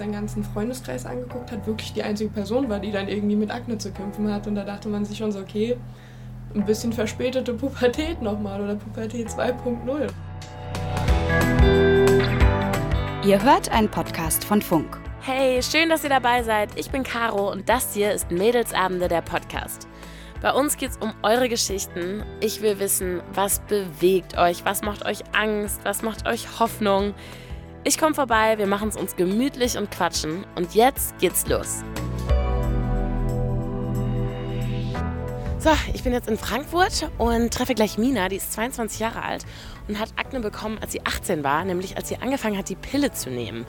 seinen ganzen Freundeskreis angeguckt hat, wirklich die einzige Person war, die dann irgendwie mit Akne zu kämpfen hat. Und da dachte man sich schon so, okay, ein bisschen verspätete Pubertät nochmal oder Pubertät 2.0. Ihr hört einen Podcast von Funk. Hey, schön, dass ihr dabei seid. Ich bin Caro und das hier ist Mädelsabende der Podcast. Bei uns geht es um eure Geschichten. Ich will wissen, was bewegt euch, was macht euch Angst, was macht euch Hoffnung. Ich komme vorbei, wir machen es uns gemütlich und quatschen. Und jetzt geht's los. So, ich bin jetzt in Frankfurt und treffe gleich Mina, die ist 22 Jahre alt und hat Akne bekommen, als sie 18 war, nämlich als sie angefangen hat, die Pille zu nehmen.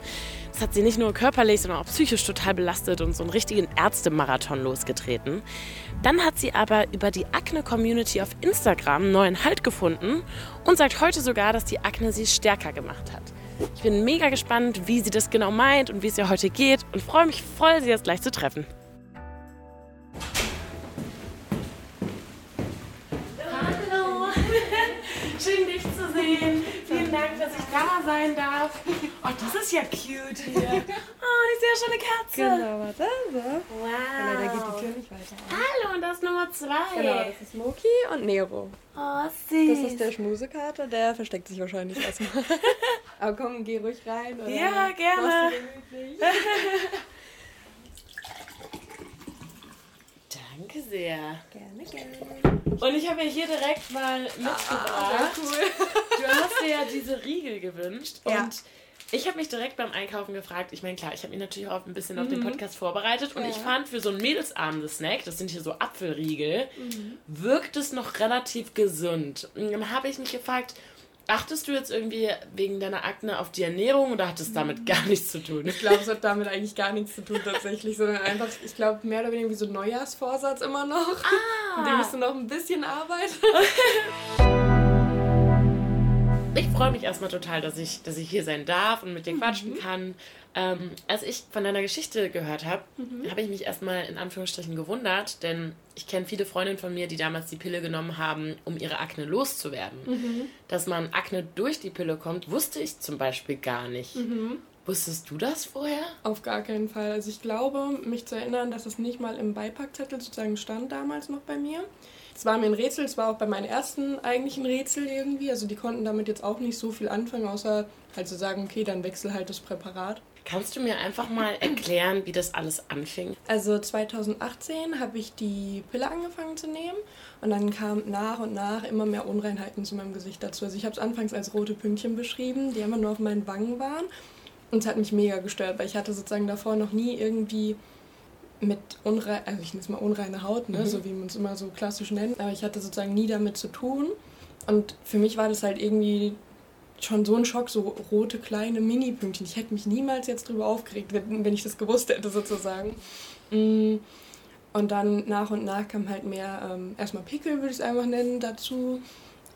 Das hat sie nicht nur körperlich, sondern auch psychisch total belastet und so einen richtigen Ärztemarathon losgetreten. Dann hat sie aber über die Akne-Community auf Instagram neuen Halt gefunden und sagt heute sogar, dass die Akne sie stärker gemacht hat. Ich bin mega gespannt, wie sie das genau meint und wie es ihr heute geht und freue mich voll, sie jetzt gleich zu treffen. Schön, dich zu sehen. Vielen Dank, dass ich da sein darf. Oh, das ist ja cute hier. Oh, ich sehe ja schon eine Katze. Genau, warte. So. Wow. Genau, da geht die Tür nicht weiter. Hallo, und das ist Nummer zwei. Genau, das ist Moki und Nero. Oh, süß. Das ist der Schmusekater, der versteckt sich wahrscheinlich erstmal. Aber komm, geh ruhig rein. Oder Ja, gerne. Danke sehr. Gerne, gerne. Und ich habe ja hier direkt mal mitgebracht. Ah, cool. Du hast dir ja diese Riegel gewünscht. Ja. Und ich habe mich direkt beim Einkaufen gefragt. Ich meine, klar, ich habe mich natürlich auch ein bisschen auf den Podcast vorbereitet. Und Ja. ich fand für so ein Mädelsabende Snack, das sind hier so Apfelriegel, Mhm. wirkt es noch relativ gesund. Und dann habe ich mich gefragt, achtest du jetzt irgendwie wegen deiner Akne auf die Ernährung oder hat es damit gar nichts zu tun? Ich glaube, es hat damit eigentlich gar nichts zu tun tatsächlich, sondern einfach, ich glaube, mehr oder weniger wie so ein Neujahrsvorsatz immer noch. Ah. Mit dem ich so noch ein bisschen arbeite. Ich freue mich erstmal total, dass ich, dass ich hier sein darf und mit dir quatschen kann. Ähm, als ich von deiner Geschichte gehört habe, habe ich mich erstmal in Anführungsstrichen gewundert, denn ich kenne viele Freundinnen von mir, die damals die Pille genommen haben, um ihre Akne loszuwerden. Dass man Akne durch die Pille kommt, wusste ich zum Beispiel gar nicht. Wusstest du das vorher? Auf gar keinen Fall. Also ich glaube, mich zu erinnern, dass es nicht mal im Beipackzettel sozusagen stand damals noch bei mir. Es war mir ein Rätsel, es war auch bei meinen ersten eigentlichen Rätsel irgendwie. Also die konnten damit jetzt auch nicht so viel anfangen, außer halt zu sagen, okay, dann wechsel halt das Präparat. Kannst du mir einfach mal erklären, wie das alles anfing? Also 2018 habe ich die Pille angefangen zu nehmen und dann kamen nach und nach immer mehr Unreinheiten zu meinem Gesicht dazu. Also ich habe es anfangs als rote Pünktchen beschrieben, die immer nur auf meinen Wangen waren. Und es hat mich mega gestört, weil ich hatte sozusagen davor noch nie irgendwie mit unrein, also ich nenne es mal unreine Haut, ne? so wie man es immer so klassisch nennt, aber ich hatte sozusagen nie damit zu tun. Und für mich war das halt irgendwie schon so ein Schock, so rote kleine Mini-Pünktchen. Ich hätte mich niemals jetzt drüber aufgeregt, wenn, wenn ich das gewusst hätte sozusagen. Mm. Und dann nach und nach kam halt mehr, ähm, erstmal Pickel würde ich es einfach nennen, dazu.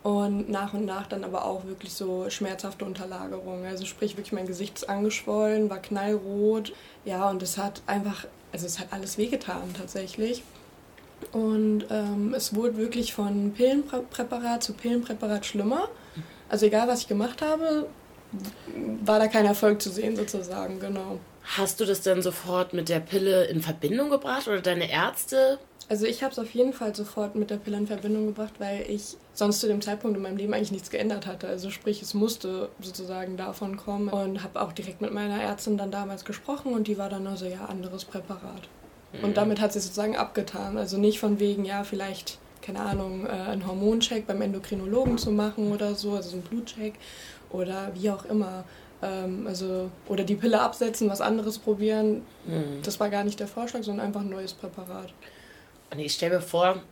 Und nach und nach dann aber auch wirklich so schmerzhafte Unterlagerungen. Also sprich wirklich mein Gesicht ist angeschwollen, war knallrot. Ja, und es hat einfach, also es hat alles wehgetan tatsächlich. Und ähm, es wurde wirklich von Pillenpräparat zu Pillenpräparat schlimmer. Also egal, was ich gemacht habe, war da kein Erfolg zu sehen sozusagen, genau. Hast du das dann sofort mit der Pille in Verbindung gebracht oder deine Ärzte? Also ich habe es auf jeden Fall sofort mit der Pille in Verbindung gebracht, weil ich sonst zu dem Zeitpunkt in meinem Leben eigentlich nichts geändert hatte. Also sprich, es musste sozusagen davon kommen und habe auch direkt mit meiner Ärztin dann damals gesprochen und die war dann also ja anderes Präparat. Und damit hat sie sozusagen abgetan. Also nicht von wegen, ja, vielleicht, keine Ahnung, äh, einen Hormoncheck beim Endokrinologen zu machen oder so, also so einen Blutcheck oder wie auch immer. Ähm, also, oder die Pille absetzen, was anderes probieren. Das war gar nicht der Vorschlag, sondern einfach ein neues Präparat. Und ich stelle mir vor,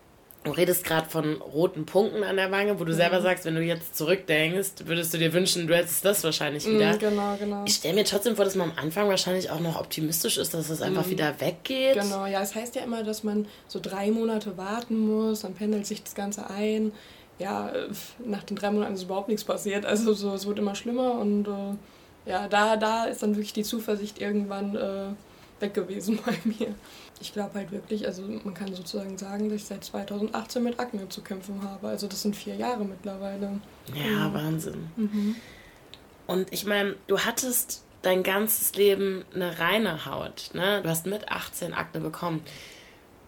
du redest gerade von roten Punkten an der Wange, wo du selber sagst, wenn du jetzt zurückdenkst, würdest du dir wünschen, du hättest das wahrscheinlich wieder. Mm, genau, genau. Ich stelle mir trotzdem vor, dass man am Anfang wahrscheinlich auch noch optimistisch ist, dass es einfach wieder weggeht. Genau, ja, es heißt ja immer, dass man so drei Monate warten muss, dann pendelt sich das Ganze ein. Ja, nach den drei Monaten ist überhaupt nichts passiert. Also so, es wird immer schlimmer und äh, ja, da, da ist dann wirklich die Zuversicht irgendwann äh, weg gewesen bei mir. Ich glaube halt wirklich, also man kann sozusagen sagen, dass ich seit 2018 mit Akne zu kämpfen habe. Also das sind vier Jahre mittlerweile. Ja, Wahnsinn. Und ich meine, du hattest dein ganzes Leben eine reine Haut. Ne? Du hast mit 18 Akne bekommen.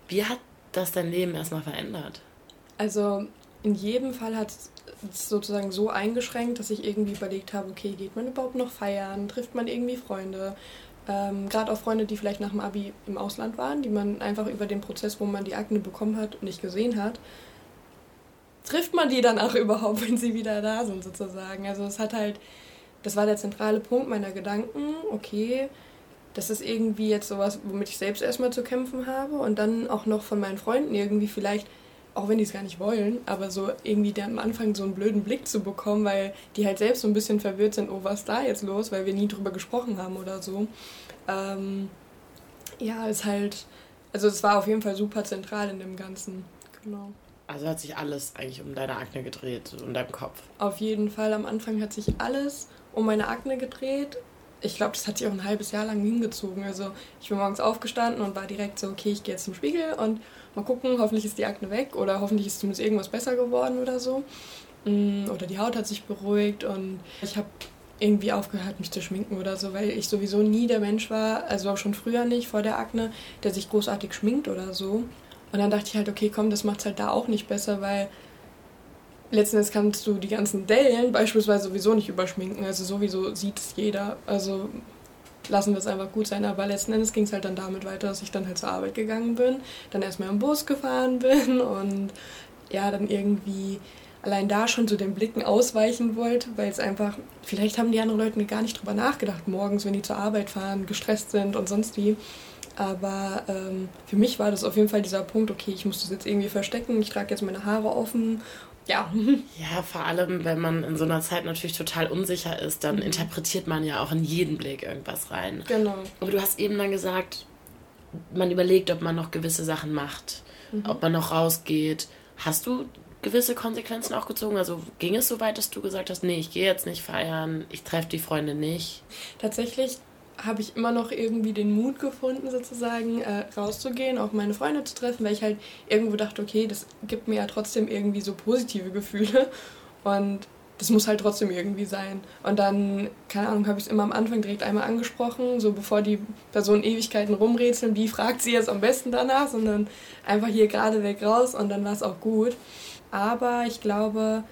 Wie hat das dein Leben erstmal verändert? Also in jedem Fall hat es sozusagen so eingeschränkt, dass ich irgendwie überlegt habe, okay, geht man überhaupt noch feiern? Trifft man irgendwie Freunde? Ähm, Gerade auch Freunde, die vielleicht nach dem Abi im Ausland waren, die man einfach über den Prozess, wo man die Akne bekommen hat, nicht gesehen hat. Trifft man die dann auch überhaupt, wenn sie wieder da sind, sozusagen? Also es hat halt, das war der zentrale Punkt meiner Gedanken, okay, das ist irgendwie jetzt sowas, womit ich selbst erstmal zu kämpfen habe und dann auch noch von meinen Freunden irgendwie vielleicht auch wenn die es gar nicht wollen, aber so irgendwie der am Anfang so einen blöden Blick zu bekommen, weil die halt selbst so ein bisschen verwirrt sind, oh, was ist da jetzt los, weil wir nie drüber gesprochen haben oder so. Ähm, ja, ist halt, also es war auf jeden Fall super zentral in dem Ganzen. Genau. Also hat sich alles eigentlich um deine Akne gedreht, um deinen Kopf? Auf jeden Fall. Am Anfang hat sich alles um meine Akne gedreht. Ich glaube, das hat sich auch ein halbes Jahr lang hingezogen. Also ich bin morgens aufgestanden und war direkt so, okay, ich gehe jetzt zum Spiegel und mal gucken, hoffentlich ist die Akne weg oder hoffentlich ist zumindest irgendwas besser geworden oder so. Mm, oder die Haut hat sich beruhigt und ich habe irgendwie aufgehört, mich zu schminken oder so, weil ich sowieso nie der Mensch war, also auch schon früher nicht, vor der Akne, der sich großartig schminkt oder so. Und dann dachte ich halt, okay, komm, das macht es halt da auch nicht besser, weil letzten Endes kannst du die ganzen Dellen beispielsweise sowieso nicht überschminken. Also sowieso sieht es jeder. Also lassen wir es einfach gut sein. Aber letzten Endes ging es halt dann damit weiter, dass ich dann halt zur Arbeit gegangen bin, dann erstmal im Bus gefahren bin und ja, dann irgendwie allein da schon zu den Blicken ausweichen wollte, weil es einfach, vielleicht haben die anderen Leute gar nicht drüber nachgedacht morgens, wenn die zur Arbeit fahren, gestresst sind und sonst wie. Aber ähm, für mich war das auf jeden Fall dieser Punkt, okay, ich muss das jetzt irgendwie verstecken, ich trage jetzt meine Haare offen ja. Ja, vor allem, wenn man in so einer Zeit natürlich total unsicher ist, dann mhm. interpretiert man ja auch in jeden Blick irgendwas rein. Genau. Aber du hast eben dann gesagt, man überlegt, ob man noch gewisse Sachen macht, mhm. ob man noch rausgeht. Hast du gewisse Konsequenzen auch gezogen? Also ging es so weit, dass du gesagt hast, nee, ich gehe jetzt nicht feiern, ich treffe die Freunde nicht? Tatsächlich habe ich immer noch irgendwie den Mut gefunden, sozusagen äh, rauszugehen, auch meine Freunde zu treffen, weil ich halt irgendwo dachte, okay, das gibt mir ja trotzdem irgendwie so positive Gefühle und das muss halt trotzdem irgendwie sein. Und dann, keine Ahnung, habe ich es immer am Anfang direkt einmal angesprochen, so bevor die Personen Ewigkeiten rumrätseln, wie fragt sie jetzt am besten danach, sondern einfach hier gerade weg raus und dann war es auch gut. Aber ich glaube,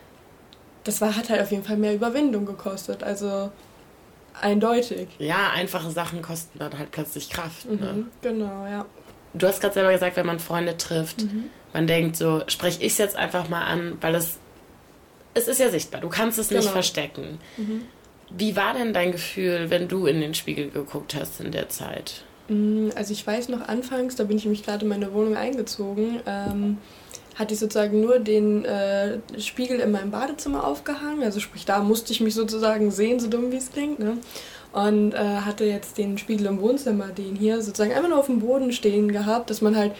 das war, hat halt auf jeden Fall mehr Überwindung gekostet. Also Eindeutig. Ja, einfache Sachen kosten dann halt plötzlich Kraft. Ne? Mhm, Genau, ja. Du hast gerade selber gesagt, wenn man Freunde trifft, mhm. man denkt so, spreche ich es jetzt einfach mal an, weil es, es ist ja sichtbar, du kannst es genau. nicht verstecken. Mhm. Wie war denn dein Gefühl, wenn du in den Spiegel geguckt hast in der Zeit? Mm, also ich weiß noch anfangs, da bin ich nämlich gerade in meine Wohnung eingezogen, ähm, hatte ich sozusagen nur den äh, Spiegel in meinem Badezimmer aufgehangen. Also sprich, da musste ich mich sozusagen sehen, so dumm wie es klingt. Ne? Und äh, hatte jetzt den Spiegel im Wohnzimmer, den hier sozusagen einfach nur auf dem Boden stehen gehabt, dass man halt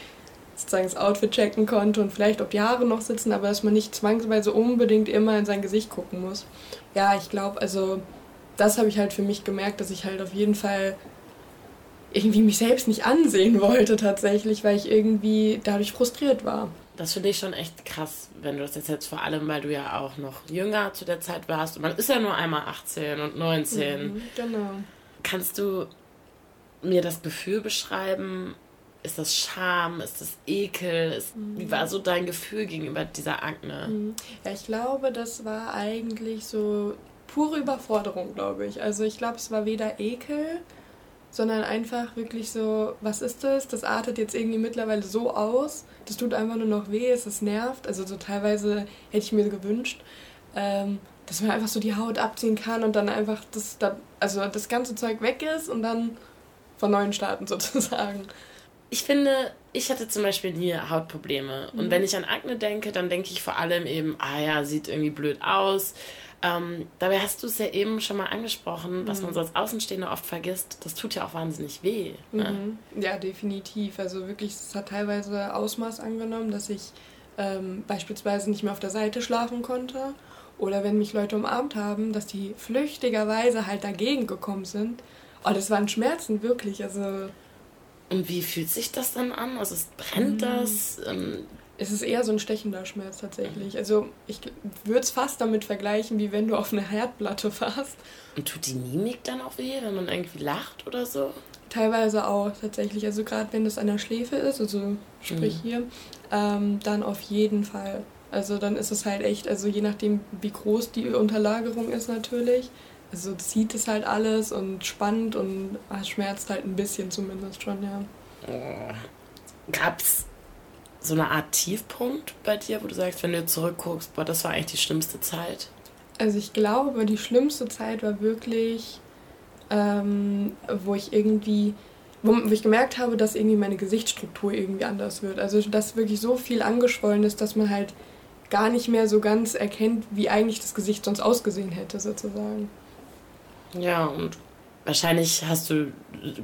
sozusagen das Outfit checken konnte und vielleicht ob die Haare noch sitzen, aber dass man nicht zwangsweise unbedingt immer in sein Gesicht gucken muss. Ja, ich glaube, also das habe ich halt für mich gemerkt, dass ich halt auf jeden Fall irgendwie mich selbst nicht ansehen wollte tatsächlich, weil ich irgendwie dadurch frustriert war. Das finde ich schon echt krass, wenn du das jetzt, jetzt vor allem, weil du ja auch noch jünger zu der Zeit warst. Und man ist ja nur einmal 18 und 19. Mhm, genau. Kannst du mir das Gefühl beschreiben? Ist das Scham? Ist das Ekel? Ist, mhm. Wie war so dein Gefühl gegenüber dieser Akne? Mhm. Ja, ich glaube, das war eigentlich so pure Überforderung, glaube ich. Also ich glaube, es war weder Ekel sondern einfach wirklich so, was ist das? Das artet jetzt irgendwie mittlerweile so aus, das tut einfach nur noch weh, es nervt. Also so teilweise hätte ich mir gewünscht, ähm, dass man einfach so die Haut abziehen kann und dann einfach das, also das ganze Zeug weg ist und dann von neuen starten sozusagen. Ich finde, ich hatte zum Beispiel nie Hautprobleme. Und mhm. wenn ich an Akne denke, dann denke ich vor allem eben, ah ja, sieht irgendwie blöd aus. Ähm, dabei hast du es ja eben schon mal angesprochen, mhm. was man so als Außenstehender oft vergisst. Das tut ja auch wahnsinnig weh. Ne? Mhm. Ja, definitiv. Also wirklich, es hat teilweise Ausmaß angenommen, dass ich ähm, beispielsweise nicht mehr auf der Seite schlafen konnte. Oder wenn mich Leute umarmt haben, dass die flüchtigerweise halt dagegen gekommen sind. Oh, das waren Schmerzen, wirklich. Also. Und wie fühlt sich das dann an? Also es brennt mhm. das? Ähm, Es ist eher so ein stechender Schmerz tatsächlich. Also ich würde es fast damit vergleichen, wie wenn du auf eine Herdplatte fasst. Und tut die Mimik dann auch weh, wenn man irgendwie lacht oder so? Teilweise auch tatsächlich. Also gerade wenn das an der Schläfe ist, also sprich mhm. hier, ähm, dann auf jeden Fall. Also dann ist es halt echt, also je nachdem, wie groß die Unterlagerung ist natürlich. Also zieht es halt alles und spannend und ah, schmerzt halt ein bisschen zumindest schon, ja. Oh. Gab's so eine Art Tiefpunkt bei dir, wo du sagst, wenn du zurückguckst, boah, das war eigentlich die schlimmste Zeit? Also ich glaube, die schlimmste Zeit war wirklich, ähm, wo ich irgendwie, wo, wo, ich gemerkt habe, dass irgendwie meine Gesichtsstruktur irgendwie anders wird. Also dass wirklich so viel angeschwollen ist, dass man halt gar nicht mehr so ganz erkennt, wie eigentlich das Gesicht sonst ausgesehen hätte, sozusagen. Ja, und wahrscheinlich hast du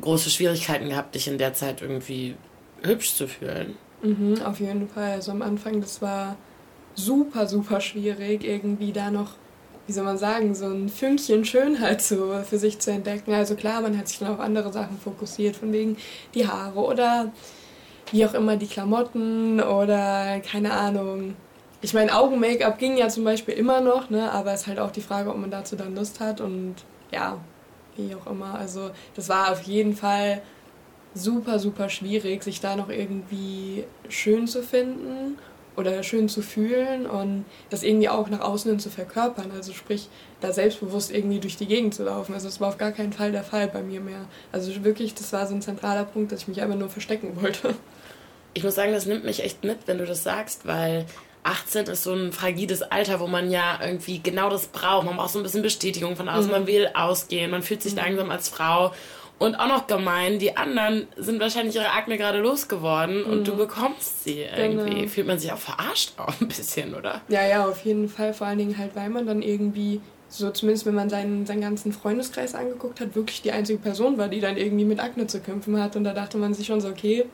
große Schwierigkeiten gehabt, dich in der Zeit irgendwie hübsch zu fühlen. Mhm, auf jeden Fall. Also am Anfang, das war super, super schwierig, irgendwie da noch, wie soll man sagen, so ein Fünkchen Schönheit zu, für sich zu entdecken. Also klar, man hat sich dann auf andere Sachen fokussiert, von wegen die Haare oder wie auch immer die Klamotten oder keine Ahnung. Ich meine, Augen-Make-up ging ja zum Beispiel immer noch, ne? aber es ist halt auch die Frage, ob man dazu dann Lust hat und ja, wie auch immer. Also das war auf jeden Fall super, super schwierig, sich da noch irgendwie schön zu finden oder schön zu fühlen und das irgendwie auch nach außen hin zu verkörpern. Also sprich, da selbstbewusst irgendwie durch die Gegend zu laufen. Also das war auf gar keinen Fall der Fall bei mir mehr. Also wirklich, das war so ein zentraler Punkt, dass ich mich einfach nur verstecken wollte. Ich muss sagen, das nimmt mich echt mit, wenn du das sagst, weil 18 ist so ein fragiles Alter, wo man ja irgendwie genau das braucht. Man braucht so ein bisschen Bestätigung von außen, mhm. man will ausgehen, man fühlt sich mhm. langsam als Frau und auch noch gemein, die anderen sind wahrscheinlich ihre Akne gerade losgeworden und du mhm. bekommst sie irgendwie. Genau. Fühlt man sich auch verarscht auch ein bisschen, oder? Ja, ja, auf jeden Fall. Vor allen Dingen halt, weil man dann irgendwie, so zumindest wenn man seinen, seinen ganzen Freundeskreis angeguckt hat, wirklich die einzige Person war, die dann irgendwie mit Akne zu kämpfen hat. Und da dachte man sich schon so, okay,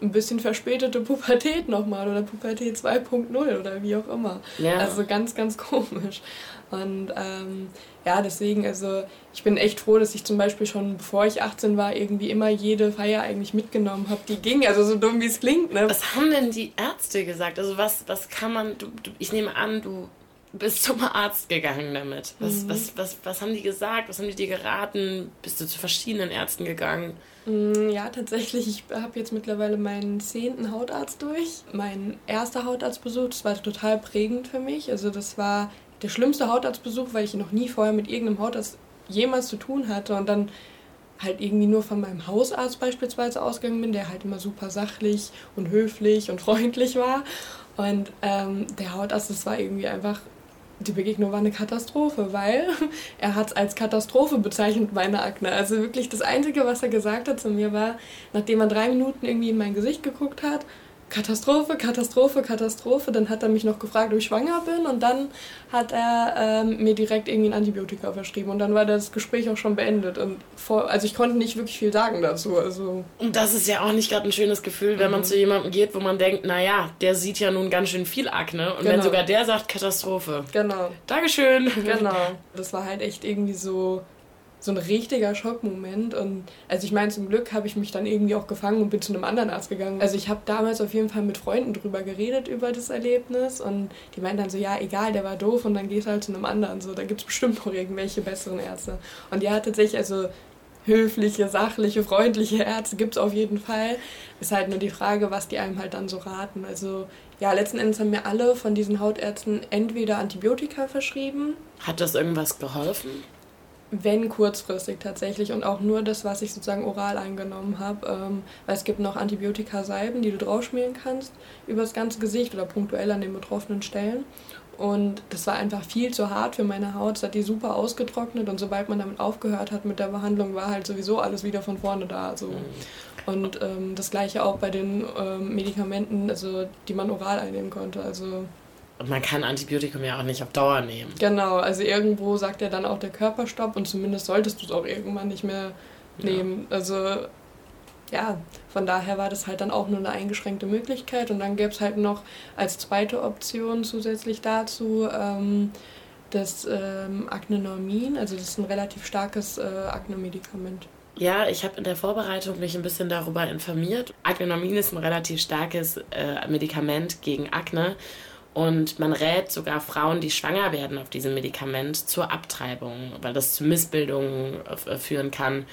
ein bisschen verspätete Pubertät nochmal oder Pubertät 2.0 oder wie auch immer. Ja. Also ganz, ganz komisch. Und ähm, ja, deswegen, also ich bin echt froh, dass ich zum Beispiel schon bevor ich 18 war, irgendwie immer jede Feier eigentlich mitgenommen habe, die ging. Also so dumm wie es klingt. Ne? Was haben denn die Ärzte gesagt? Also was, was kann man, du, du, ich nehme an, du bist zum Arzt gegangen damit. Was, mhm. was, was, was haben die gesagt? Was haben die dir geraten? Bist du zu verschiedenen Ärzten gegangen? Mm, ja, tatsächlich. Ich habe jetzt mittlerweile meinen zehnten Hautarzt durch. Mein erster Hautarztbesuch, das war total prägend für mich. Also das war der schlimmste Hautarztbesuch, weil ich noch nie vorher mit irgendeinem Hautarzt jemals zu tun hatte und dann halt irgendwie nur von meinem Hausarzt beispielsweise ausgegangen bin, der halt immer super sachlich und höflich und freundlich war. Und ähm, der Hautarzt, das war irgendwie einfach, die Begegnung war eine Katastrophe, weil er hat es als Katastrophe bezeichnet, meine Akne. Also wirklich das Einzige, was er gesagt hat zu mir war, nachdem er drei Minuten irgendwie in mein Gesicht geguckt hat, Katastrophe, Katastrophe, Katastrophe. Dann hat er mich noch gefragt, ob ich schwanger bin und dann hat er ähm, mir direkt irgendwie ein Antibiotika verschrieben und dann war das Gespräch auch schon beendet. Und vor, also ich konnte nicht wirklich viel sagen dazu. Also. Und das ist ja auch nicht gerade ein schönes Gefühl, wenn mhm. man zu jemandem geht, wo man denkt, naja, der sieht ja nun ganz schön viel Akne und genau. wenn sogar der sagt Katastrophe. Genau. Dankeschön. Genau. Das war halt echt irgendwie so so ein richtiger Schockmoment. Und also ich meine, zum Glück habe ich mich dann irgendwie auch gefangen und bin zu einem anderen Arzt gegangen. Also ich habe damals auf jeden Fall mit Freunden drüber geredet über das Erlebnis und die meinten dann so, ja, egal, der war doof und dann gehst du halt zu einem anderen. So, da gibt es bestimmt noch irgendwelche besseren Ärzte. Und ja, tatsächlich, also höfliche, sachliche, freundliche Ärzte gibt es auf jeden Fall. Ist halt nur die Frage, was die einem halt dann so raten. Also ja, letzten Endes haben mir alle von diesen Hautärzten entweder Antibiotika verschrieben. Hat das irgendwas geholfen? Wenn kurzfristig tatsächlich und auch nur das, was ich sozusagen oral eingenommen habe. Ähm, weil es gibt noch Antibiotika-Salben, die du draufschmieren kannst über das ganze Gesicht oder punktuell an den betroffenen Stellen. Und das war einfach viel zu hart für meine Haut. Es hat die super ausgetrocknet und sobald man damit aufgehört hat mit der Behandlung, war halt sowieso alles wieder von vorne da. Also. Und ähm, das gleiche auch bei den ähm, Medikamenten, also die man oral einnehmen konnte. Also und man kann Antibiotikum ja auch nicht auf Dauer nehmen. Genau, also irgendwo sagt ja dann auch der Körper Stopp und zumindest solltest du es auch irgendwann nicht mehr nehmen. Ja. Also ja, von daher war das halt dann auch nur eine eingeschränkte Möglichkeit. Und dann gäbe es halt noch als zweite Option zusätzlich dazu ähm, das ähm, Aknenormin. Also das ist ein relativ starkes äh, Akne-Medikament. Ja, ich habe in der Vorbereitung mich ein bisschen darüber informiert. Agnomin ist ein relativ starkes äh, Medikament gegen Akne und man rät sogar Frauen, die schwanger werden auf diesem Medikament, zur Abtreibung, weil das zu Missbildungen äh, führen kann.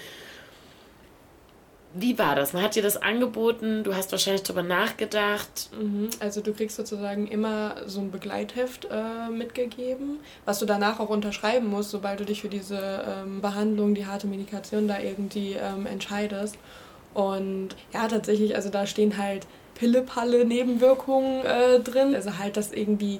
Wie war das? Man hat dir das angeboten, du hast wahrscheinlich darüber nachgedacht. Mhm. Also du kriegst sozusagen immer so ein Begleitheft äh, mitgegeben, was du danach auch unterschreiben musst, sobald du dich für diese ähm, Behandlung, die harte Medikation da irgendwie ähm, entscheidest. Und ja, tatsächlich, also da stehen halt Pille-Palle-Nebenwirkungen äh, drin. Also halt, dass irgendwie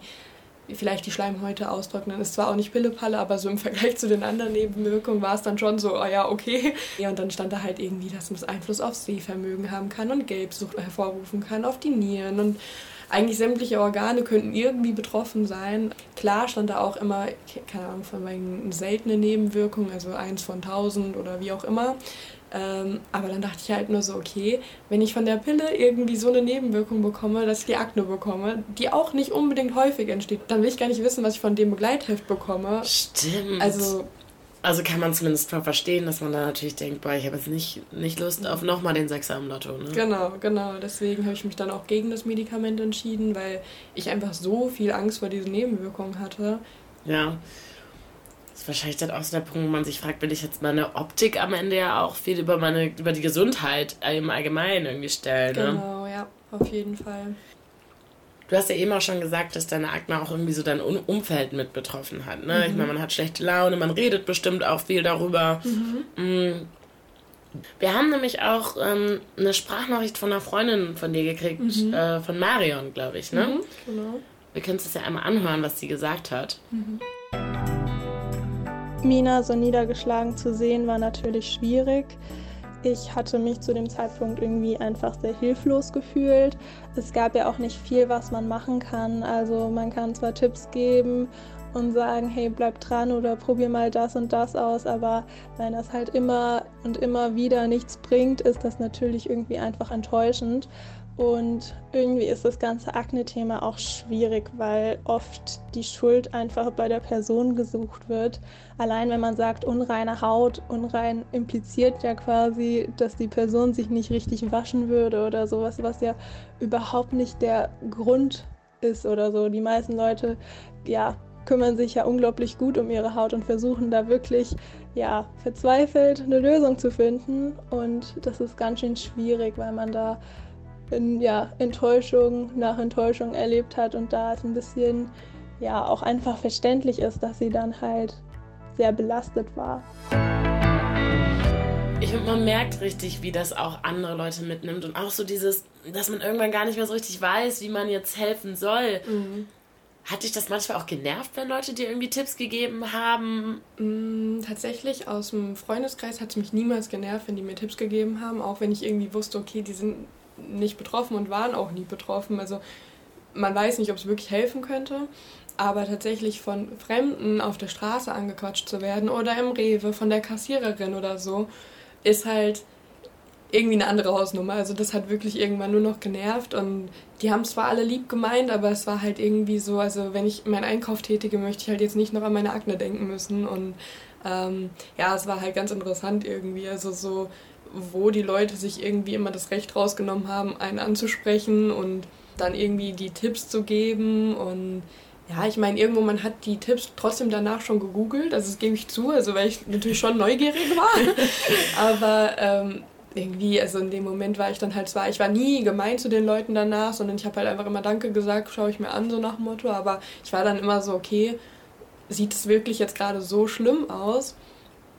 vielleicht die Schleimhäute austrocknen. Ist zwar auch nicht Pillepalle, aber so im Vergleich zu den anderen Nebenwirkungen war es dann schon so, oh ja, okay. Ja, und dann stand da halt irgendwie, dass es Einfluss aufs Sehvermögen haben kann und Gelbsucht hervorrufen kann, auf die Nieren und eigentlich sämtliche Organe könnten irgendwie betroffen sein. Klar stand da auch immer, keine Ahnung, von meinen seltenen Nebenwirkungen, also eins von tausend oder wie auch immer. Ähm, aber dann dachte ich halt nur so, okay, wenn ich von der Pille irgendwie so eine Nebenwirkung bekomme, dass ich die Akne bekomme, die auch nicht unbedingt häufig entsteht, dann will ich gar nicht wissen, was ich von dem Begleitheft bekomme. Stimmt. Also, also kann man zumindest verstehen, dass man da natürlich denkt, boah, ich habe jetzt nicht, nicht Lust auf nochmal den Sechser im Lotto. Ne? Genau, genau. Deswegen habe ich mich dann auch gegen das Medikament entschieden, weil ich einfach so viel Angst vor diesen Nebenwirkungen hatte. Ja ist wahrscheinlich dann auch so der Punkt, wo man sich fragt, will ich jetzt meine Optik am Ende ja auch viel über meine, über die Gesundheit im Allgemeinen irgendwie stellen. Ne? Genau, ja, auf jeden Fall. Du hast ja eben auch schon gesagt, dass deine Akne auch irgendwie so dein Umfeld mit betroffen hat. Ne? Mhm. Ich meine, man hat schlechte Laune, man redet bestimmt auch viel darüber. Mhm. Mm. Wir haben nämlich auch ähm, eine Sprachnachricht von einer Freundin von dir gekriegt, mhm. äh, von Marion, glaube ich. Ne? Mhm, genau. Wir können das ja einmal anhören, was sie gesagt hat. Mina so niedergeschlagen zu sehen, war natürlich schwierig. Ich hatte mich zu dem Zeitpunkt irgendwie einfach sehr hilflos gefühlt. Es gab ja auch nicht viel, was man machen kann. Also man kann zwar Tipps geben und sagen, hey, bleib dran oder probier mal das und das aus, aber wenn das halt immer und immer wieder nichts bringt, ist das natürlich irgendwie einfach enttäuschend. Und irgendwie ist das ganze Akne-Thema auch schwierig, weil oft die Schuld einfach bei der Person gesucht wird. Allein wenn man sagt, unreine Haut, unrein impliziert ja quasi, dass die Person sich nicht richtig waschen würde oder sowas, was ja überhaupt nicht der Grund ist oder so. Die meisten Leute, ja, kümmern sich ja unglaublich gut um ihre Haut und versuchen da wirklich, ja, verzweifelt eine Lösung zu finden. Und das ist ganz schön schwierig, weil man da in, ja, Enttäuschung nach Enttäuschung erlebt hat und da es ein bisschen ja auch einfach verständlich ist, dass sie dann halt sehr belastet war. Ich finde, man merkt richtig, wie das auch andere Leute mitnimmt und auch so dieses, dass man irgendwann gar nicht mehr so richtig weiß, wie man jetzt helfen soll. Mhm. Hat dich das manchmal auch genervt, wenn Leute dir irgendwie Tipps gegeben haben? Mm, tatsächlich aus dem Freundeskreis hat es mich niemals genervt, wenn die mir Tipps gegeben haben, auch wenn ich irgendwie wusste, okay, die sind nicht betroffen und waren auch nie betroffen. Also man weiß nicht, ob es wirklich helfen könnte. Aber tatsächlich von Fremden auf der Straße angequatscht zu werden oder im Rewe von der Kassiererin oder so, ist halt irgendwie eine andere Hausnummer. Also das hat wirklich irgendwann nur noch genervt und die haben zwar alle lieb gemeint, aber es war halt irgendwie so, also wenn ich meinen Einkauf tätige, möchte ich halt jetzt nicht noch an meine Akne denken müssen und ähm, ja, es war halt ganz interessant irgendwie. Also so wo die Leute sich irgendwie immer das Recht rausgenommen haben, einen anzusprechen und dann irgendwie die Tipps zu geben und ja, ich meine, irgendwo man hat die Tipps trotzdem danach schon gegoogelt, also das gebe ich zu, also weil ich natürlich schon neugierig war. Aber ähm, irgendwie, also in dem Moment war ich dann halt zwar, ich war nie gemein zu den Leuten danach, sondern ich habe halt einfach immer Danke gesagt, schaue ich mir an, so nach dem Motto, aber ich war dann immer so, okay, sieht es wirklich jetzt gerade so schlimm aus?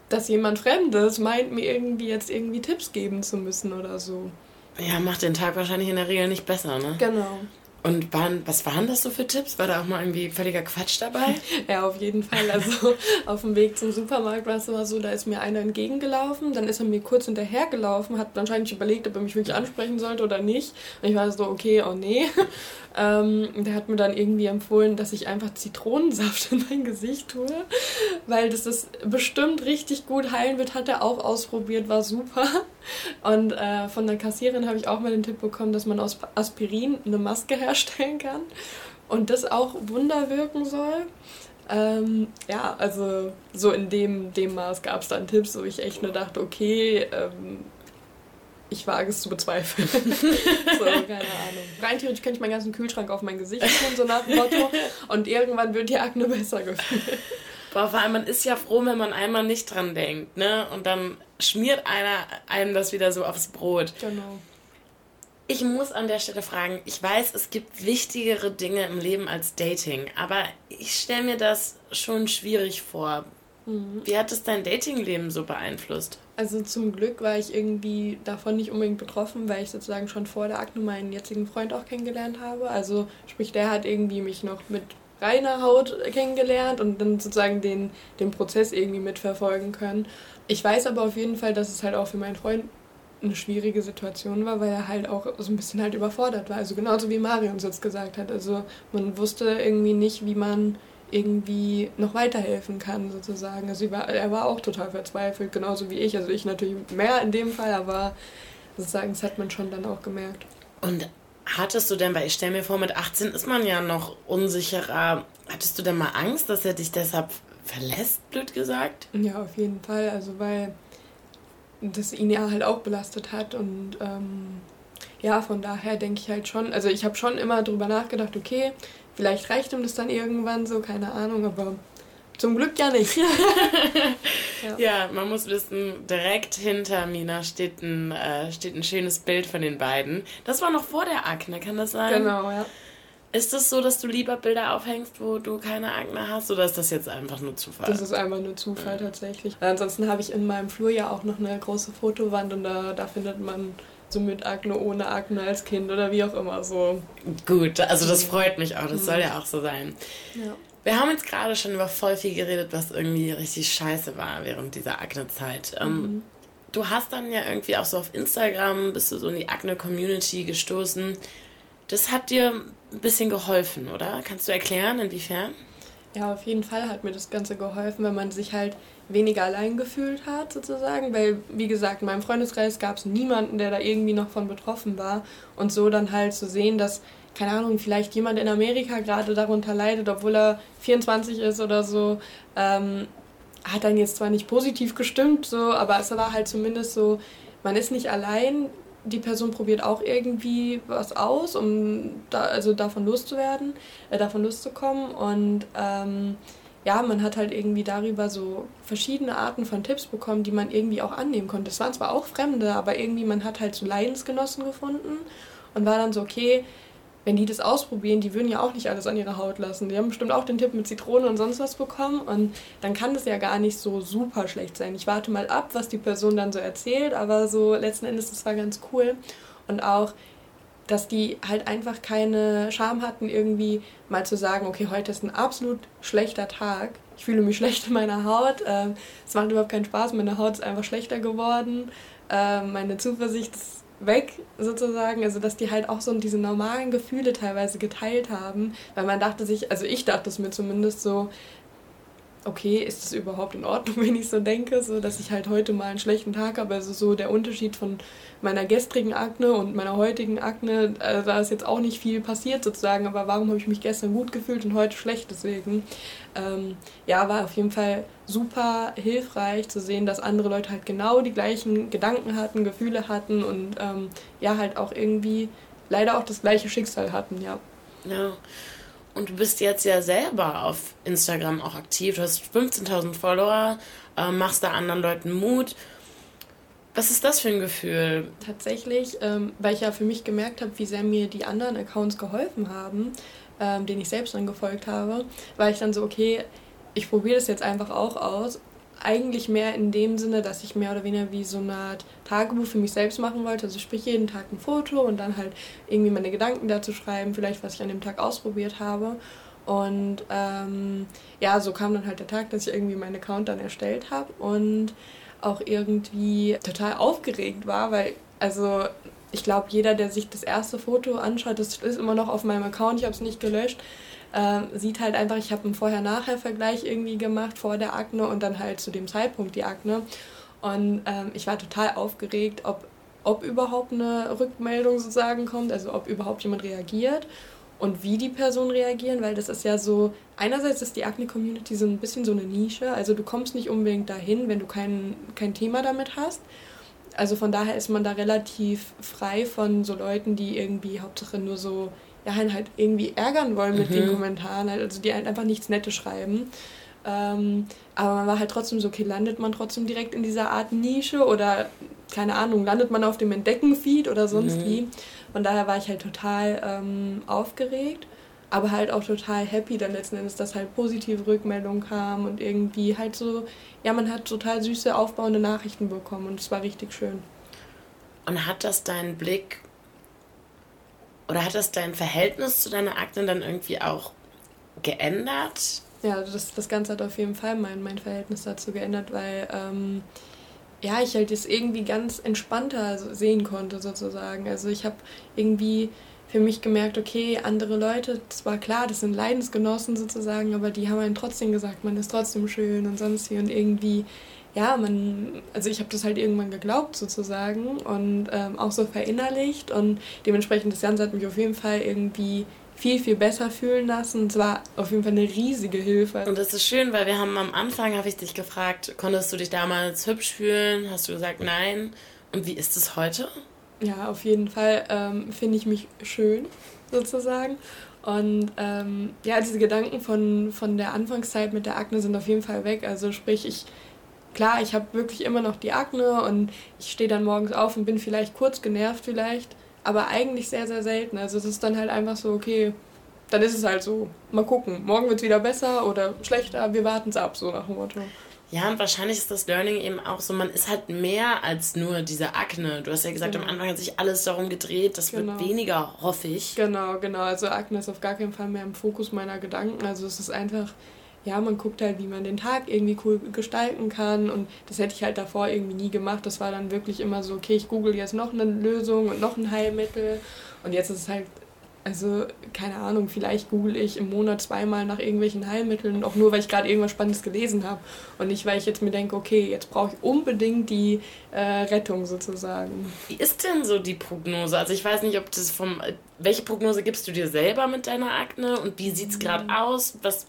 Dass jemand Fremdes meint, mir irgendwie jetzt irgendwie Tipps geben zu müssen oder so. Ja, macht den Tag wahrscheinlich in der Regel nicht besser, ne? Genau. Und waren, was waren das so für Tipps? War da auch mal irgendwie völliger Quatsch dabei? ja, auf jeden Fall. Also auf dem Weg zum Supermarkt war es immer so, da ist mir einer entgegengelaufen, dann ist er mir kurz hinterhergelaufen, hat wahrscheinlich überlegt, ob er mich wirklich ansprechen sollte oder nicht. Und ich war so, okay, oh nee. Ähm, der hat mir dann irgendwie empfohlen, dass ich einfach Zitronensaft in mein Gesicht tue, weil das das bestimmt richtig gut heilen wird. Hat er auch ausprobiert, war super. Und äh, von der Kassiererin habe ich auch mal den Tipp bekommen, dass man aus Aspirin eine Maske herstellen kann und das auch Wunder wirken soll. Ähm, ja, also so in dem, dem Maß gab es dann Tipps, wo ich echt nur dachte, okay, ähm, ich wage es zu bezweifeln. so, keine Ahnung. Rein theoretisch könnte ich meinen ganzen Kühlschrank auf mein Gesicht tun, so nach dem Motto. Und irgendwann wird die Akne besser gefühlt. Boah, vor allem, man ist ja froh, wenn man einmal nicht dran denkt, ne? Und dann schmiert einer einem das wieder so aufs Brot. Genau. Ich muss an der Stelle fragen, ich weiß, es gibt wichtigere Dinge im Leben als Dating, aber ich stelle mir das schon schwierig vor. Mhm. Wie hat es dein Datingleben so beeinflusst? Also zum Glück war ich irgendwie davon nicht unbedingt betroffen, weil ich sozusagen schon vor der Akne meinen jetzigen Freund auch kennengelernt habe. Also sprich, der hat irgendwie mich noch mit reiner Haut kennengelernt und dann sozusagen den, den Prozess irgendwie mitverfolgen können. Ich weiß aber auf jeden Fall, dass es halt auch für meinen Freund eine schwierige Situation war, weil er halt auch so ein bisschen halt überfordert war. Also genauso wie Mario uns jetzt gesagt hat. Also man wusste irgendwie nicht, wie man irgendwie noch weiterhelfen kann, sozusagen. Also war, er war auch total verzweifelt, genauso wie ich. Also ich natürlich mehr in dem Fall, aber sozusagen, das hat man schon dann auch gemerkt. Und hattest du denn, weil ich stelle mir vor, mit 18 ist man ja noch unsicherer, hattest du denn mal Angst, dass er dich deshalb verlässt, blöd gesagt? Ja, auf jeden Fall. Also weil das ihn ja halt auch belastet hat und ähm, ja, von daher denke ich halt schon, also ich habe schon immer drüber nachgedacht, okay, Vielleicht reicht ihm das dann irgendwann so, keine Ahnung, aber zum Glück ja nicht. ja. ja. man muss wissen, direkt hinter Mina steht ein, äh, steht ein schönes Bild von den beiden. Das war noch vor der Akne, kann das sein? Genau, ja. Ist es das so, dass du lieber Bilder aufhängst, wo du keine Akne hast, oder ist das jetzt einfach nur Zufall? Das ist einfach nur Zufall ja. tatsächlich. Ansonsten habe ich in meinem Flur ja auch noch eine große Fotowand und da, da findet man so mit Akne, ohne Akne als Kind oder wie auch immer so. Gut, also das freut mich auch, das soll ja auch so sein. Ja. Wir haben jetzt gerade schon über voll viel geredet, was irgendwie richtig scheiße war während dieser Akne-Zeit. Ähm, mhm. du hast dann ja irgendwie auch so auf Instagram, bist du so in die Akne-Community gestoßen. Das hat dir ein bisschen geholfen, oder? Kannst du erklären, inwiefern? Ja, auf jeden Fall hat mir das Ganze geholfen, wenn man sich halt weniger allein gefühlt hat, sozusagen. Weil, wie gesagt, in meinem Freundeskreis gab es niemanden, der da irgendwie noch von betroffen war. Und so dann halt zu sehen, dass, keine Ahnung, vielleicht jemand in Amerika gerade darunter leidet, obwohl er 24 ist oder so, ähm, hat dann jetzt zwar nicht positiv gestimmt, so, aber es war halt zumindest so, man ist nicht allein, die Person probiert auch irgendwie was aus, um da, also davon loszuwerden, äh, davon loszukommen. Und ähm, ja, man hat halt irgendwie darüber so verschiedene Arten von Tipps bekommen, die man irgendwie auch annehmen konnte. Es waren zwar auch Fremde, aber irgendwie man hat halt so Leidensgenossen gefunden und war dann so, okay, wenn die das ausprobieren, die würden ja auch nicht alles an ihrer Haut lassen. Die haben bestimmt auch den Tipp mit Zitrone und sonst was bekommen und dann kann das ja gar nicht so super schlecht sein. Ich warte mal ab, was die Person dann so erzählt, aber so letzten Endes, das war ganz cool. Und auch, dass die halt einfach keine Scham hatten, irgendwie mal zu sagen, okay, heute ist ein absolut schlechter Tag. Ich fühle mich schlecht in meiner Haut. Ähm, es macht überhaupt keinen Spaß. Meine Haut ist einfach schlechter geworden. Ähm, meine Zuversicht ist weg sozusagen, also dass die halt auch so diese normalen Gefühle teilweise geteilt haben, weil man dachte sich, also ich dachte es mir zumindest so, okay, ist es überhaupt in Ordnung, wenn ich so denke, so dass ich halt heute mal einen schlechten Tag habe, also so der Unterschied von meiner gestrigen Akne und meiner heutigen Akne, also da ist jetzt auch nicht viel passiert sozusagen, aber warum habe ich mich gestern gut gefühlt und heute schlecht deswegen? Ähm, ja, war auf jeden Fall super hilfreich zu sehen, dass andere Leute halt genau die gleichen Gedanken hatten, Gefühle hatten und ähm, ja, halt auch irgendwie leider auch das gleiche Schicksal hatten, ja. Ja. Und du bist jetzt ja selber auf Instagram auch aktiv. Du hast 15.000 Follower, äh, machst da anderen Leuten Mut. Was ist das für ein Gefühl? Tatsächlich, ähm, weil ich ja für mich gemerkt habe, wie sehr mir die anderen Accounts geholfen haben, ähm, denen ich selbst dann gefolgt habe, war ich dann so, okay, ich probiere das jetzt einfach auch aus. Eigentlich mehr in dem Sinne, dass ich mehr oder weniger wie so eine Art Tagebuch für mich selbst machen wollte. Also sprich jeden Tag ein Foto und dann halt irgendwie meine Gedanken dazu schreiben, vielleicht was ich an dem Tag ausprobiert habe. Und ähm, ja, so kam dann halt der Tag, dass ich irgendwie meinen Account dann erstellt habe und auch irgendwie total aufgeregt war, weil, also ich glaube, jeder, der sich das erste Foto anschaut, das ist immer noch auf meinem Account, ich habe es nicht gelöscht, äh, sieht halt einfach, ich habe einen Vorher-Nachher-Vergleich irgendwie gemacht vor der Akne und dann halt zu dem Zeitpunkt die Akne. Und ähm, ich war total aufgeregt, ob, ob überhaupt eine Rückmeldung sozusagen kommt, also ob überhaupt jemand reagiert. und wie die Personen reagieren, weil das ist ja so, einerseits ist die Akne-Community so ein bisschen so eine Nische, also du kommst nicht unbedingt dahin, wenn du kein, kein Thema damit hast. Also von daher ist man da relativ frei von so Leuten, die irgendwie Hauptsache nur so, ja, halt irgendwie ärgern wollen mit mhm. den Kommentaren, also die halt einfach nichts Nettes schreiben. Ähm, aber man war halt trotzdem so, okay, landet man trotzdem direkt in dieser Art Nische oder keine Ahnung, landet man auf dem Entdecken-Feed oder sonst mhm. wie. Von daher war ich halt total ähm, aufgeregt, aber halt auch total happy dann letzten Endes, dass halt positive Rückmeldungen kamen und irgendwie halt so, ja, man hat total süße, aufbauende Nachrichten bekommen und es war richtig schön. Und hat das deinen Blick oder hat das dein Verhältnis zu deiner Akne dann irgendwie auch geändert? Ja, das, das Ganze hat auf jeden Fall mein, mein Verhältnis dazu geändert, weil ähm, ja, ich halt das irgendwie ganz entspannter sehen konnte sozusagen. Also ich habe irgendwie für mich gemerkt, okay, andere Leute, zwar klar, das sind Leidensgenossen sozusagen, aber die haben einen trotzdem gesagt, man ist trotzdem schön und sonst wie und irgendwie, ja, man, also ich habe das halt irgendwann geglaubt sozusagen und ähm, auch so verinnerlicht und dementsprechend das Ganze hat mich auf jeden Fall irgendwie viel, viel besser fühlen lassen. Es war auf jeden Fall eine riesige Hilfe. Und das ist schön, weil wir haben am Anfang, habe ich dich gefragt, konntest du dich damals hübsch fühlen? Hast du gesagt, nein. Und wie ist es heute? Ja, auf jeden Fall ähm, finde ich mich schön, sozusagen. Und ähm, ja, diese Gedanken von, von der Anfangszeit mit der Akne sind auf jeden Fall weg. Also sprich, ich, klar, ich habe wirklich immer noch die Akne und ich stehe dann morgens auf und bin vielleicht kurz genervt vielleicht aber eigentlich sehr, sehr selten. Also es ist dann halt einfach so, okay, dann ist es halt so. Mal gucken. Morgen wird es wieder besser oder schlechter. Wir warten es ab, so nach dem Motto. Ja, und wahrscheinlich ist das Learning eben auch so, man ist halt mehr als nur diese Akne. Du hast ja gesagt, genau. am Anfang hat sich alles darum gedreht, das genau. wird weniger, hoffe ich. Genau, genau. Also Akne ist auf gar keinen Fall mehr im Fokus meiner Gedanken. Also es ist einfach ja, man guckt halt, wie man den Tag irgendwie cool gestalten kann. Und das hätte ich halt davor irgendwie nie gemacht. Das war dann wirklich immer so, okay, ich google jetzt noch eine Lösung und noch ein Heilmittel. Und jetzt ist es halt, also keine Ahnung, vielleicht google ich im Monat zweimal nach irgendwelchen Heilmitteln, auch nur, weil ich gerade irgendwas Spannendes gelesen habe. Und nicht, weil ich jetzt mir denke, okay, jetzt brauche ich unbedingt die äh, Rettung sozusagen. Wie ist denn so die Prognose? Also ich weiß nicht, ob das vom... Welche Prognose gibst du dir selber mit deiner Akne und wie sieht es gerade mhm. aus? Was,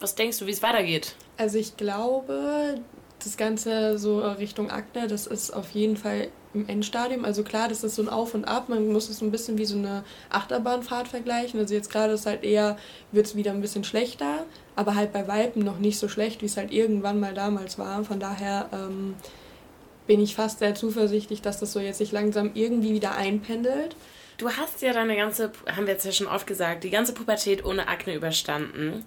was denkst du, wie es weitergeht? Also ich glaube, das Ganze so Richtung Akne, das ist auf jeden Fall im Endstadium. Also klar, das ist so ein Auf und Ab. Man muss es ein bisschen wie so eine Achterbahnfahrt vergleichen. Also jetzt gerade ist halt eher, wird es wieder ein bisschen schlechter, aber halt bei Weipen noch nicht so schlecht, wie es halt irgendwann mal damals war. Von daher ähm, bin ich fast sehr zuversichtlich, dass das so jetzt sich langsam irgendwie wieder einpendelt. Du hast ja deine ganze, haben wir jetzt ja schon oft gesagt, die ganze Pubertät ohne Akne überstanden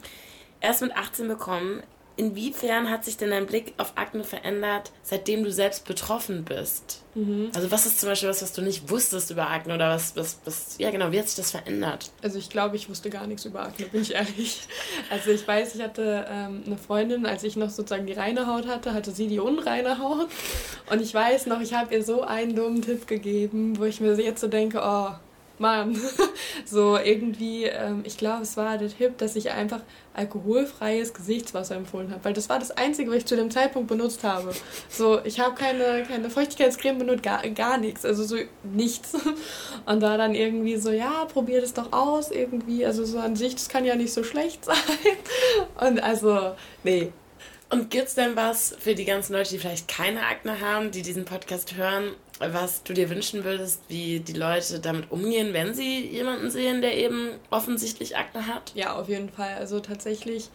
erst mit 18 bekommen. Inwiefern hat sich denn dein Blick auf Akne verändert, seitdem du selbst betroffen bist? Mhm. Also was ist zum Beispiel was, was du nicht wusstest über Akne oder was, was, was, ja genau, wie hat sich das verändert? Also ich glaube, ich wusste gar nichts über Akne, bin ich ehrlich. Also ich weiß, ich hatte ähm, eine Freundin, als ich noch sozusagen die reine Haut hatte, hatte sie die unreine Haut. Und ich weiß noch, ich habe ihr so einen dummen Tipp gegeben, wo ich mir jetzt so denke, oh, Mann. so irgendwie, ähm, ich glaube, es war der Tipp, dass ich einfach alkoholfreies Gesichtswasser empfohlen habe, weil das war das Einzige, was ich zu dem Zeitpunkt benutzt habe. So, ich habe keine, keine Feuchtigkeitscreme benutzt, gar, gar nichts, also so nichts. Und da dann irgendwie so, ja, probier das doch aus irgendwie, also so an sich, das kann ja nicht so schlecht sein. Und also, nee, und gibt es denn was für die ganzen Leute, die vielleicht keine Akne haben, die diesen Podcast hören, was du dir wünschen würdest, wie die Leute damit umgehen, wenn sie jemanden sehen, der eben offensichtlich Akne hat? Ja, auf jeden Fall. Also tatsächlich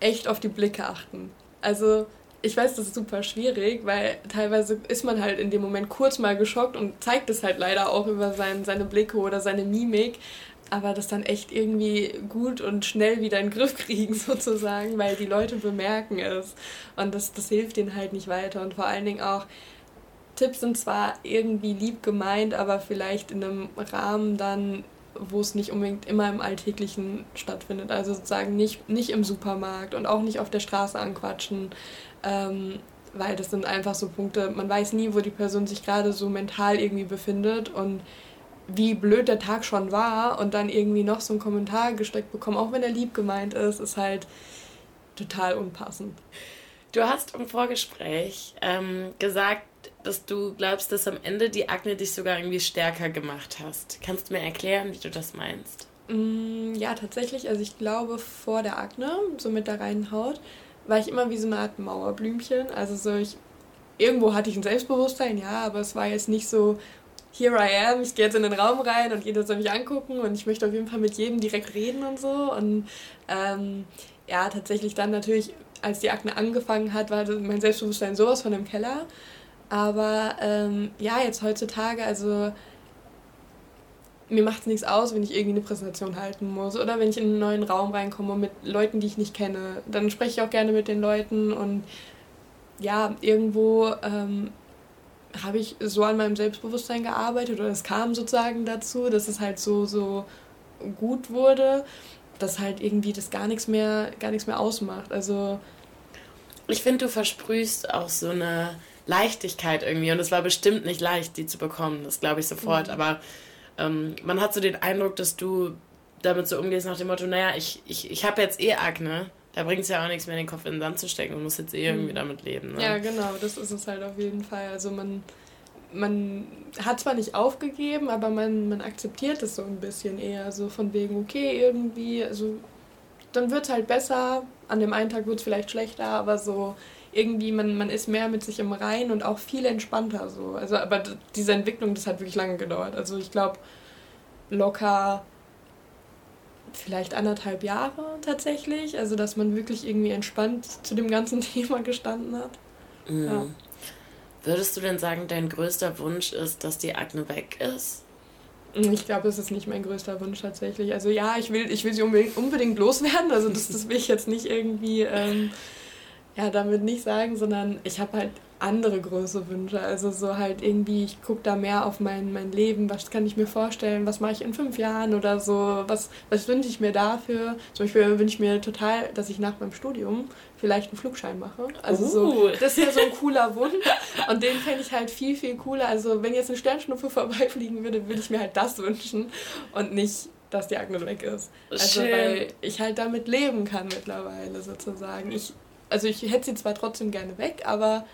echt auf die Blicke achten. Also ich weiß, das ist super schwierig, weil teilweise ist man halt in dem Moment kurz mal geschockt und zeigt es halt leider auch über sein, seine Blicke oder seine Mimik. Aber das dann echt irgendwie gut und schnell wieder in den Griff kriegen, sozusagen, weil die Leute bemerken es. Und das, das hilft ihnen halt nicht weiter. Und vor allen Dingen auch, Tipps sind zwar irgendwie lieb gemeint, aber vielleicht in einem Rahmen dann, wo es nicht unbedingt immer im Alltäglichen stattfindet. Also sozusagen nicht, nicht im Supermarkt und auch nicht auf der Straße anquatschen. Ähm, weil das sind einfach so Punkte, man weiß nie, wo die Person sich gerade so mental irgendwie befindet und wie blöd der Tag schon war und dann irgendwie noch so einen Kommentar gesteckt bekommen, auch wenn er lieb gemeint ist, ist halt total unpassend. Du hast im Vorgespräch ähm, gesagt, dass du glaubst, dass am Ende die Akne dich sogar irgendwie stärker gemacht hast. Kannst du mir erklären, wie du das meinst? Mm, ja, tatsächlich. Also ich glaube, vor der Akne, so mit der reinen Haut, war ich immer wie so eine Art Mauerblümchen. Also so ich, irgendwo hatte ich ein Selbstbewusstsein, ja, aber es war jetzt nicht so, here I am, ich gehe jetzt in den Raum rein und jeder soll mich angucken und ich möchte auf jeden Fall mit jedem direkt reden und so. Und ähm, ja, tatsächlich dann natürlich, als die Akne angefangen hat, war mein Selbstbewusstsein sowas von im Keller. Aber ähm, ja, jetzt heutzutage, also mir macht es nichts aus, wenn ich irgendwie eine Präsentation halten muss oder wenn ich in einen neuen Raum reinkomme mit Leuten, die ich nicht kenne. Dann spreche ich auch gerne mit den Leuten und ja, irgendwo ähm, habe ich so an meinem Selbstbewusstsein gearbeitet oder es kam sozusagen dazu, dass es halt so, so gut wurde, dass halt irgendwie das gar nichts mehr, gar nichts mehr ausmacht. Also ich finde, du versprühst auch so eine Leichtigkeit irgendwie und es war bestimmt nicht leicht, die zu bekommen, das glaube ich sofort, mhm. aber ähm, man hat so den Eindruck, dass du damit so umgehst nach dem Motto, naja, ich, ich, ich habe jetzt eh Akne, da bringt es ja auch nichts mehr, den Kopf in den Sand zu stecken und muss jetzt eh irgendwie mhm. damit leben. Ne? Ja, genau, das ist es halt auf jeden Fall. Also man, man hat zwar nicht aufgegeben, aber man, man akzeptiert es so ein bisschen eher, so von wegen, okay, irgendwie, also dann wird es halt besser, an dem einen Tag wird es vielleicht schlechter, aber so irgendwie, man, man ist mehr mit sich im Rein und auch viel entspannter so. Also, aber diese Entwicklung, das hat wirklich lange gedauert. Also ich glaube, locker vielleicht anderthalb Jahre tatsächlich. Also dass man wirklich irgendwie entspannt zu dem ganzen Thema gestanden hat. Mhm. Ja. Würdest du denn sagen, dein größter Wunsch ist, dass die Akne weg ist? Ich glaube, es ist nicht mein größter Wunsch tatsächlich. Also ja, ich will, ich will sie unbedingt, unbedingt loswerden. Also das, das will ich jetzt nicht irgendwie ähm, ja, damit nicht sagen, sondern ich habe halt andere große Wünsche. Also so halt irgendwie, ich gucke da mehr auf mein, mein Leben, was kann ich mir vorstellen, was mache ich in fünf Jahren oder so, was, was wünsche ich mir dafür. Zum Beispiel wünsche ich mir total, dass ich nach meinem Studium vielleicht einen Flugschein mache. Also uh. so, das ist ja so ein cooler Wunsch und den fände ich halt viel, viel cooler. Also wenn jetzt eine Sternschnuppe vorbeifliegen würde, würde ich mir halt das wünschen und nicht dass die Akne weg ist. Also Schön. weil ich halt damit leben kann mittlerweile sozusagen. Ich also ich hätte sie zwar trotzdem gerne weg, aber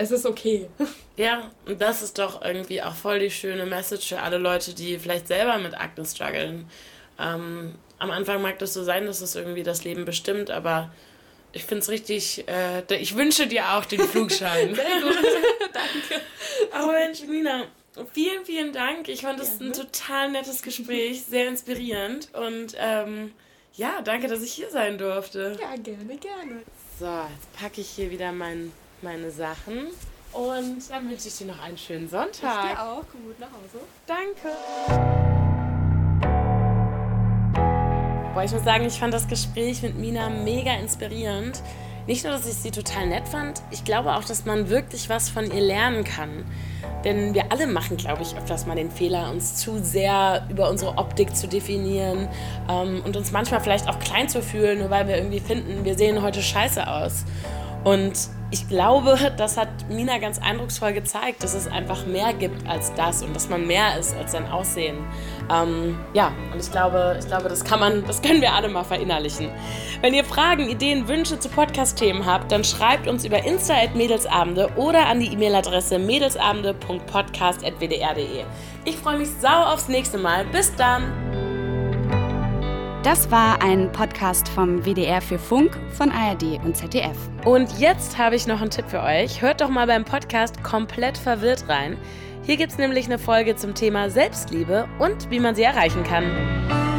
es ist okay. Ja, und das ist doch irgendwie auch voll die schöne Message für alle Leute, die vielleicht selber mit Akne strugglen. Ähm, am Anfang mag das so sein, dass es irgendwie das Leben bestimmt, aber ich finde es richtig, äh, ich wünsche dir auch den Flugschein. Sehr gut, danke. Aber Mensch, Nina, vielen, vielen Dank. Ich fand es ein total nettes Gespräch, sehr inspirierend und ähm, ja, danke, dass ich hier sein durfte. Ja, gerne, gerne. So, jetzt packe ich hier wieder mein, meine Sachen. Und dann wünsche ich dir noch einen schönen Sonntag. Ich dir auch. Komm gut nach Hause. Danke. Boah, ich muss sagen, ich fand das Gespräch mit Mina mega inspirierend. Nicht nur, dass ich sie total nett fand, ich glaube auch, dass man wirklich was von ihr lernen kann. Denn wir alle machen, glaube ich, öfters mal den Fehler, uns zu sehr über unsere Optik zu definieren ähm, und uns manchmal vielleicht auch klein zu fühlen, nur weil wir irgendwie finden, wir sehen heute scheiße aus. Und ich glaube, das hat Mina ganz eindrucksvoll gezeigt, dass es einfach mehr gibt als das und dass man mehr ist als sein Aussehen. Ähm, ja, und ich glaube, ich glaube, das kann man, das können wir alle mal verinnerlichen. Wenn ihr Fragen, Ideen, Wünsche zu Podcast-Themen habt, dann schreibt uns über insta@mädelsabende oder an die E-Mail-Adresse mädelsabende.podcast@wdr.de. Ich freue mich sau aufs nächste Mal. Bis dann. Das war ein Podcast vom WDR für Funk von ARD und ZDF. Und jetzt habe ich noch einen Tipp für euch. Hört doch mal beim Podcast komplett verwirrt rein. Hier gibt es nämlich eine Folge zum Thema Selbstliebe und wie man sie erreichen kann.